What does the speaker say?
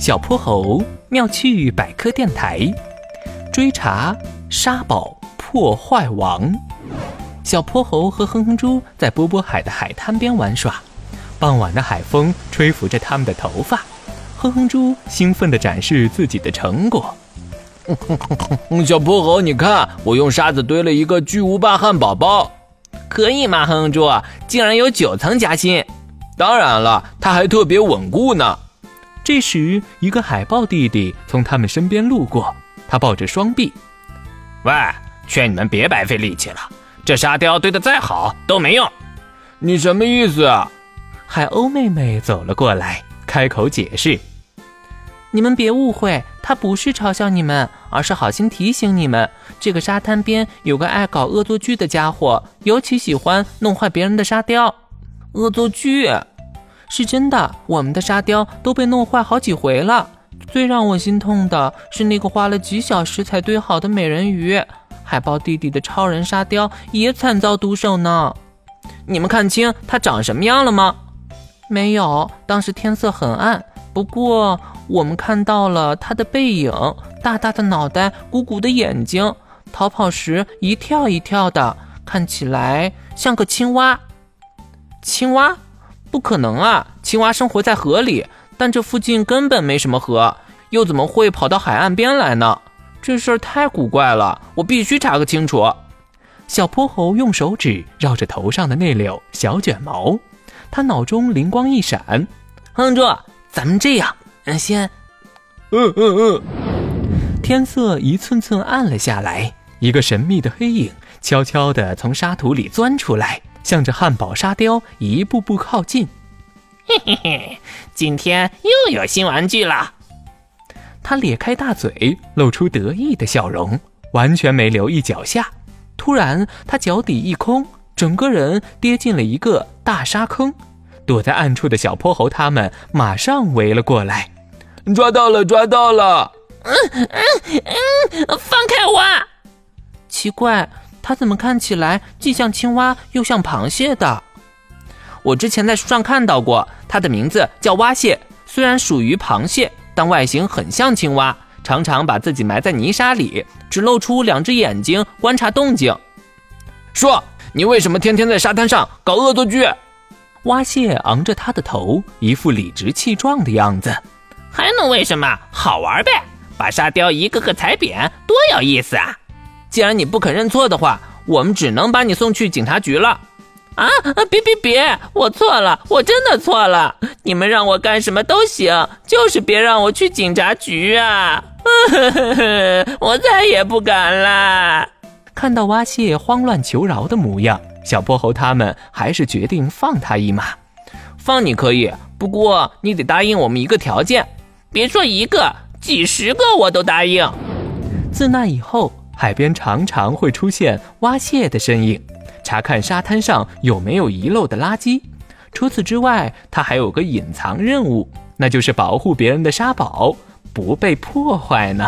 小泼猴妙趣百科电台，追查沙堡破坏王。小泼猴和哼哼猪在波波海的海滩边玩耍，傍晚的海风吹拂着他们的头发。哼哼猪兴奋地展示自己的成果。小泼猴，你看，我用沙子堆了一个巨无霸汉堡包，可以吗？哼哼猪，竟然有九层夹心！当然了，它还特别稳固呢。这时，一个海豹弟弟从他们身边路过，他抱着双臂：“喂，劝你们别白费力气了，这沙雕堆得再好都没用。”你什么意思啊？海鸥妹妹走了过来，开口解释：“你们别误会，他不是嘲笑你们，而是好心提醒你们，这个沙滩边有个爱搞恶作剧的家伙，尤其喜欢弄坏别人的沙雕。恶作剧。”是真的，我们的沙雕都被弄坏好几回了。最让我心痛的是那个花了几小时才堆好的美人鱼，海豹弟弟的超人沙雕也惨遭毒手呢。你们看清它长什么样了吗？没有，当时天色很暗。不过我们看到了它的背影，大大的脑袋，鼓鼓的眼睛，逃跑时一跳一跳的，看起来像个青蛙。青蛙。不可能啊！青蛙生活在河里，但这附近根本没什么河，又怎么会跑到海岸边来呢？这事儿太古怪了，我必须查个清楚。小泼猴用手指绕着头上的那绺小卷毛，他脑中灵光一闪：“哼住，咱们这样，先……嗯嗯嗯。”天色一寸寸暗了下来，一个神秘的黑影悄悄地从沙土里钻出来。向着汉堡沙雕一步步靠近，嘿嘿嘿，今天又有新玩具了。他咧开大嘴，露出得意的笑容，完全没留意脚下。突然，他脚底一空，整个人跌进了一个大沙坑。躲在暗处的小泼猴他们马上围了过来，抓到了，抓到了！嗯嗯嗯，放开我！奇怪。它怎么看起来既像青蛙又像螃蟹的？我之前在书上看到过，它的名字叫蛙蟹。虽然属于螃蟹，但外形很像青蛙，常常把自己埋在泥沙里，只露出两只眼睛观察动静。说，你为什么天天在沙滩上搞恶作剧？蛙蟹昂着它的头，一副理直气壮的样子。还能为什么？好玩呗！把沙雕一个个踩扁，多有意思啊！既然你不肯认错的话，我们只能把你送去警察局了。啊啊！别别别！我错了，我真的错了。你们让我干什么都行，就是别让我去警察局啊！呵呵呵我再也不敢了。看到蛙蟹慌乱求饶的模样，小泼猴他们还是决定放他一马。放你可以，不过你得答应我们一个条件。别说一个，几十个我都答应。自那以后。海边常常会出现挖蟹的身影，查看沙滩上有没有遗漏的垃圾。除此之外，它还有个隐藏任务，那就是保护别人的沙堡不被破坏呢。